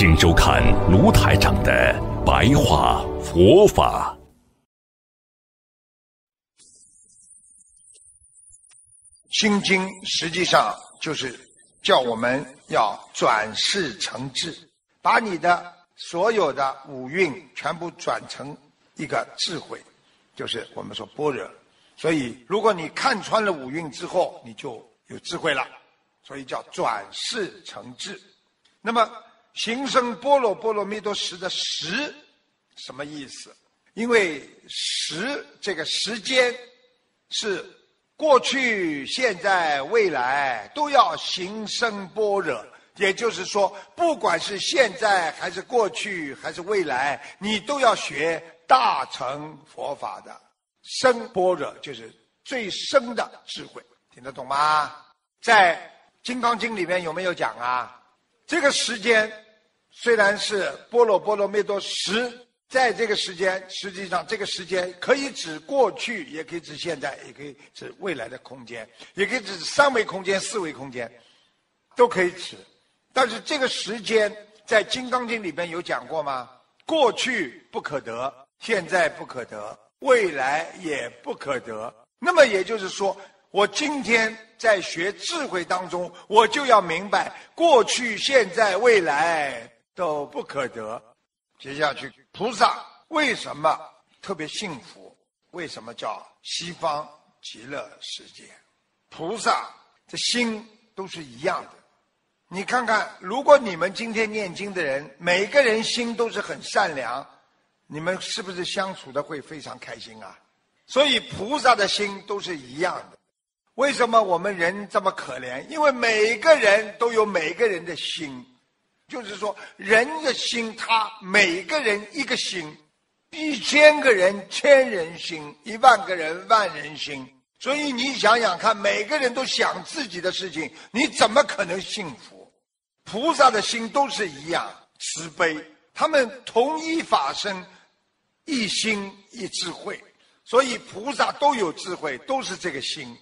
请收看卢台长的白话佛法。心经实际上就是叫我们要转世成智，把你的所有的五蕴全部转成一个智慧，就是我们说般若。所以，如果你看穿了五蕴之后，你就有智慧了。所以叫转世成智。那么。行深般若波罗蜜多时的时，什么意思？因为时这个时间是过去、现在、未来都要行深般若，也就是说，不管是现在还是过去还是未来，你都要学大乘佛法的深般若，就是最深的智慧，听得懂吗？在《金刚经》里面有没有讲啊？这个时间。虽然是波罗波罗蜜多时，在这个时间，实际上这个时间可以指过去，也可以指现在，也可以指未来的空间，也可以指三维空间、四维空间，都可以指。但是这个时间在《金刚经》里边有讲过吗？过去不可得，现在不可得，未来也不可得。那么也就是说，我今天在学智慧当中，我就要明白过去、现在、未来。都不可得。接下去，菩萨为什么特别幸福？为什么叫西方极乐世界？菩萨的心都是一样的。你看看，如果你们今天念经的人，每个人心都是很善良，你们是不是相处的会非常开心啊？所以菩萨的心都是一样的。为什么我们人这么可怜？因为每个人都有每个人的心。就是说，人的心，他每个人一个心，一千个人千人心，一万个人万人心。所以你想想看，每个人都想自己的事情，你怎么可能幸福？菩萨的心都是一样慈悲，他们同一法身，一心一智慧。所以菩萨都有智慧，都是这个心。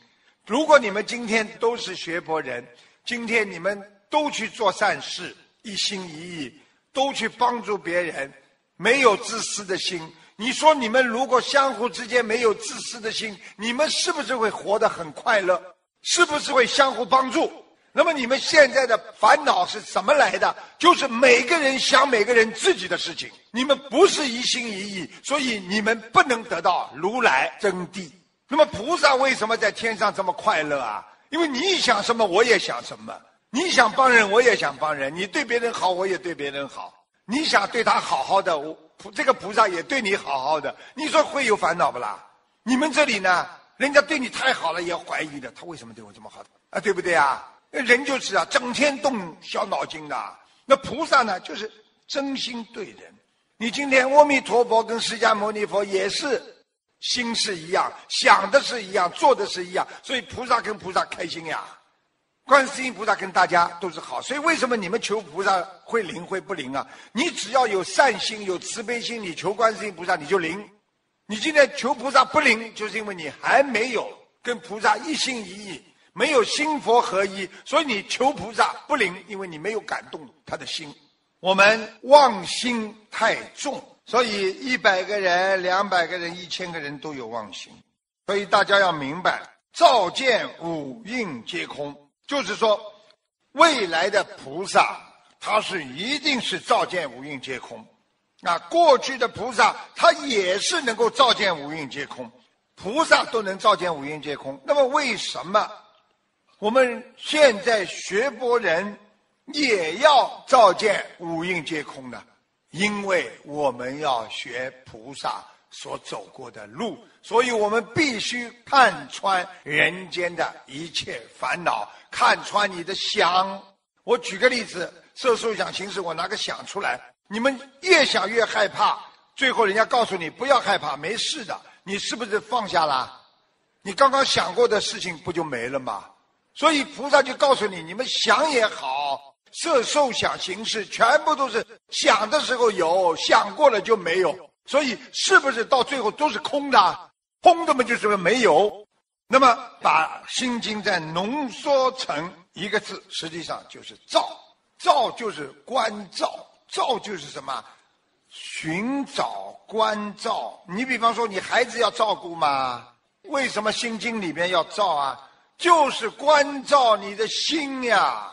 如果你们今天都是学佛人，今天你们都去做善事。一心一意都去帮助别人，没有自私的心。你说你们如果相互之间没有自私的心，你们是不是会活得很快乐？是不是会相互帮助？那么你们现在的烦恼是怎么来的？就是每个人想每个人自己的事情，你们不是一心一意，所以你们不能得到如来真谛。那么菩萨为什么在天上这么快乐啊？因为你想什么，我也想什么。你想帮人，我也想帮人；你对别人好，我也对别人好。你想对他好好的，我这个菩萨也对你好好的。你说会有烦恼不啦？你们这里呢，人家对你太好了，也怀疑的，他为什么对我这么好？啊，对不对啊？人就是啊，整天动小脑筋的。那菩萨呢，就是真心对人。你今天阿弥陀佛跟释迦牟尼佛也是心是一样，想的是一样，做的是一样，所以菩萨跟菩萨开心呀。观世音菩萨跟大家都是好，所以为什么你们求菩萨会灵会不灵啊？你只要有善心、有慈悲心，你求观世音菩萨你就灵。你今天求菩萨不灵，就是因为你还没有跟菩萨一心一意，没有心佛合一，所以你求菩萨不灵，因为你没有感动他的心。我们妄心太重，所以一百个人、两百个人、一千个人都有妄心。所以大家要明白，照见五蕴皆空。就是说，未来的菩萨，他是一定是照见五蕴皆空。那过去的菩萨，他也是能够照见五蕴皆空。菩萨都能照见五蕴皆空，那么为什么我们现在学佛人也要照见五蕴皆空呢？因为我们要学菩萨所走过的路，所以我们必须看穿人间的一切烦恼。看穿你的想，我举个例子，色受想行识，我拿个想出来，你们越想越害怕，最后人家告诉你不要害怕，没事的，你是不是放下了？你刚刚想过的事情不就没了吗？所以菩萨就告诉你，你们想也好，色受想行识，全部都是想的时候有，想过了就没有。所以是不是到最后都是空的？空的嘛就是没有。那么把心经再浓缩成一个字，实际上就是照。照就是关照，照就是什么？寻找关照。你比方说，你孩子要照顾吗？为什么心经里面要照啊？就是关照你的心呀，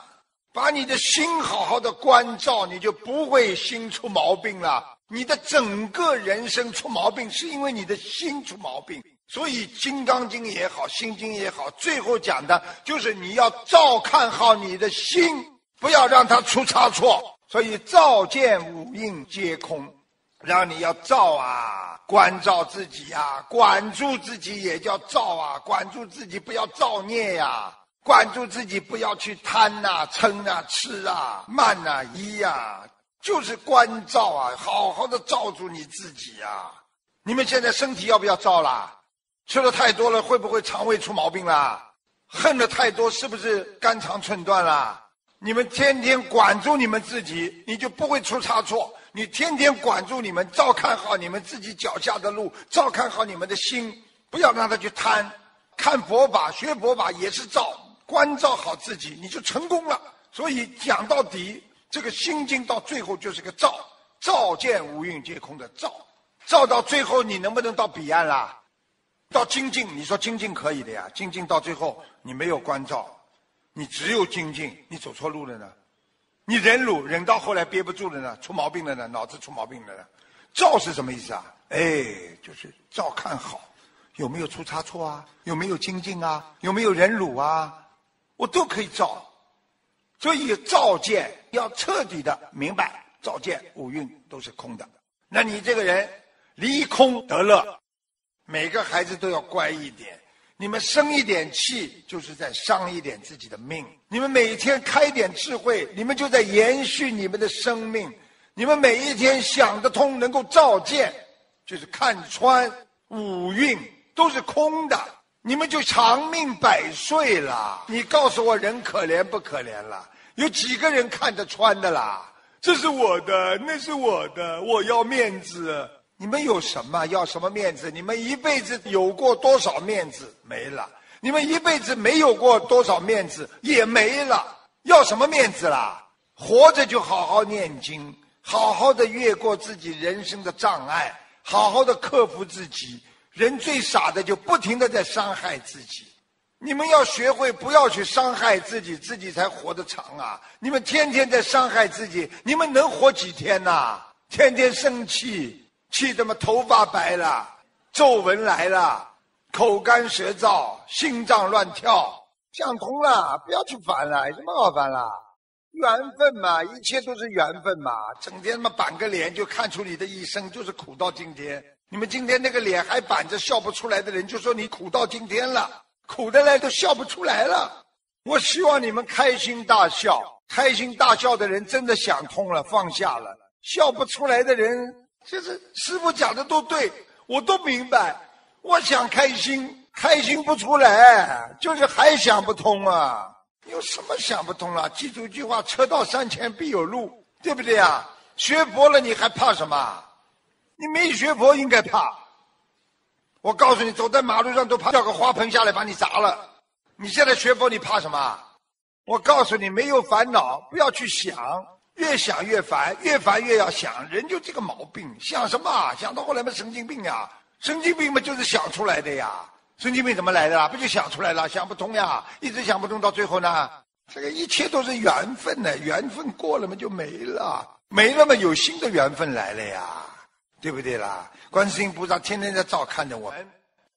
把你的心好好的关照，你就不会心出毛病了。你的整个人生出毛病，是因为你的心出毛病。所以《金刚经》也好，《心经》也好，最后讲的就是你要照看好你的心，不要让它出差错。所以照见五蕴皆空，让你要照啊。关照自己呀，管住自己也叫照啊，管住自己不要造孽呀，管住自己不要去贪呐、嗔啊、痴啊、慢呐、疑呀，就是关照啊，好好的照住你自己呀。你们现在身体要不要照啦？吃的太多了会不会肠胃出毛病啦？恨的太多是不是肝肠寸断啦？你们天天管住你们自己，你就不会出差错。你天天管住你们，照看好你们自己脚下的路，照看好你们的心，不要让他去贪。看佛法、学佛法也是照，关照好自己，你就成功了。所以讲到底，这个心经到最后就是个照，照见五蕴皆空的照。照到最后，你能不能到彼岸啦？到精进，你说精进可以的呀。精进到最后，你没有关照，你只有精进，你走错路了呢。你忍辱忍到后来憋不住了呢，出毛病了呢，脑子出毛病了呢。照是什么意思啊？哎，就是照看好，有没有出差错啊？有没有精进啊？有没有忍辱啊？我都可以照。所以照见要彻底的明白，照见五蕴都是空的。那你这个人离空得乐，每个孩子都要乖一点。你们生一点气，就是在伤一点自己的命。你们每天开点智慧，你们就在延续你们的生命。你们每一天想得通，能够照见，就是看穿五蕴都是空的，你们就长命百岁了。你告诉我，人可怜不可怜了？有几个人看得穿的啦？这是我的，那是我的，我要面子。你们有什么？要什么面子？你们一辈子有过多少面子？没了。你们一辈子没有过多少面子？也没了。要什么面子啦？活着就好好念经，好好的越过自己人生的障碍，好好的克服自己。人最傻的就不停的在伤害自己。你们要学会不要去伤害自己，自己才活得长啊！你们天天在伤害自己，你们能活几天呐？天天生气。气得嘛头发白了，皱纹来了，口干舌燥，心脏乱跳，想通了，不要去烦了，有什么好烦了？缘分嘛，一切都是缘分嘛。整天嘛板个脸，就看出你的一生就是苦到今天。你们今天那个脸还板着笑不出来的人，就说你苦到今天了，苦的来都笑不出来了。我希望你们开心大笑，开心大笑的人真的想通了，放下了；笑不出来的人。就是师傅讲的都对，我都明白。我想开心，开心不出来，就是还想不通啊！有什么想不通了？记住一句话：车到山前必有路，对不对呀？学佛了，你还怕什么？你没学佛应该怕。我告诉你，走在马路上都怕掉个花盆下来把你砸了。你现在学佛，你怕什么？我告诉你，没有烦恼，不要去想。越想越烦，越烦越要想，人就这个毛病，想什么？想到后来嘛，神经病呀！神经病嘛，就是想出来的呀！神经病怎么来的啦？不就想出来了？想不通呀！一直想不通，到最后呢，这个一切都是缘分呢，缘分过了嘛就没了，没了嘛有新的缘分来了呀，对不对啦？观世音菩萨天天在照看着我们，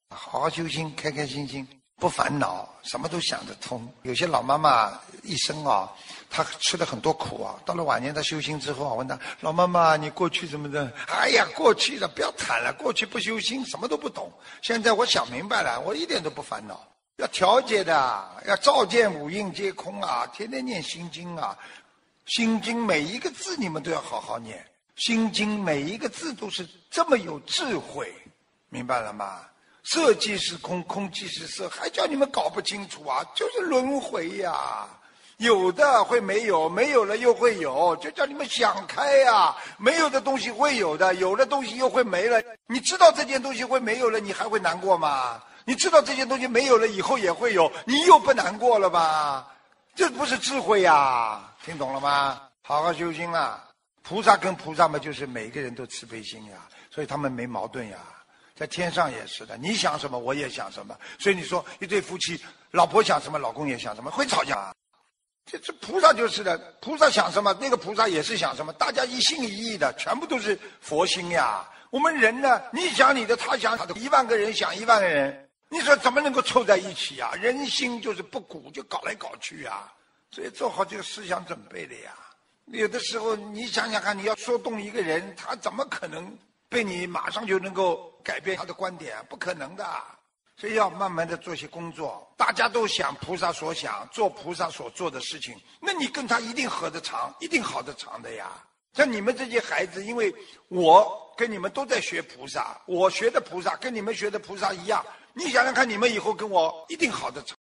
好好修心，开开心心。不烦恼，什么都想得通。有些老妈妈一生啊，她吃了很多苦啊。到了晚年，她修心之后啊，问她老妈妈，你过去怎么的？哎呀，过去了，不要谈了。过去不修心，什么都不懂。现在我想明白了，我一点都不烦恼。要调节的，要照见五蕴皆空啊，天天念心经啊。心经每一个字，你们都要好好念。心经每一个字都是这么有智慧，明白了吗？色即是空，空即是色，还叫你们搞不清楚啊？就是轮回呀，有的会没有，没有了又会有，就叫你们想开呀。没有的东西会有的，有的东西又会没了。你知道这件东西会没有了，你还会难过吗？你知道这件东西没有了以后也会有，你又不难过了吧？这不是智慧呀？听懂了吗？好好修心啊！菩萨跟菩萨嘛，就是每个人都慈悲心呀，所以他们没矛盾呀。在天上也是的，你想什么我也想什么，所以你说一对夫妻，老婆想什么，老公也想什么，会吵架。这这菩萨就是的，菩萨想什么，那个菩萨也是想什么，大家一心一意的，全部都是佛心呀。我们人呢，你想你的，他想他的，一万个人想一万个人，你说怎么能够凑在一起呀？人心就是不古，就搞来搞去呀。所以做好这个思想准备的呀。有的时候你想想看，你要说动一个人，他怎么可能？被你马上就能够改变他的观点，不可能的。所以要慢慢的做些工作。大家都想菩萨所想，做菩萨所做的事情，那你跟他一定合得长，一定好得长的呀。像你们这些孩子，因为我跟你们都在学菩萨，我学的菩萨跟你们学的菩萨一样。你想想看，你们以后跟我一定好得长。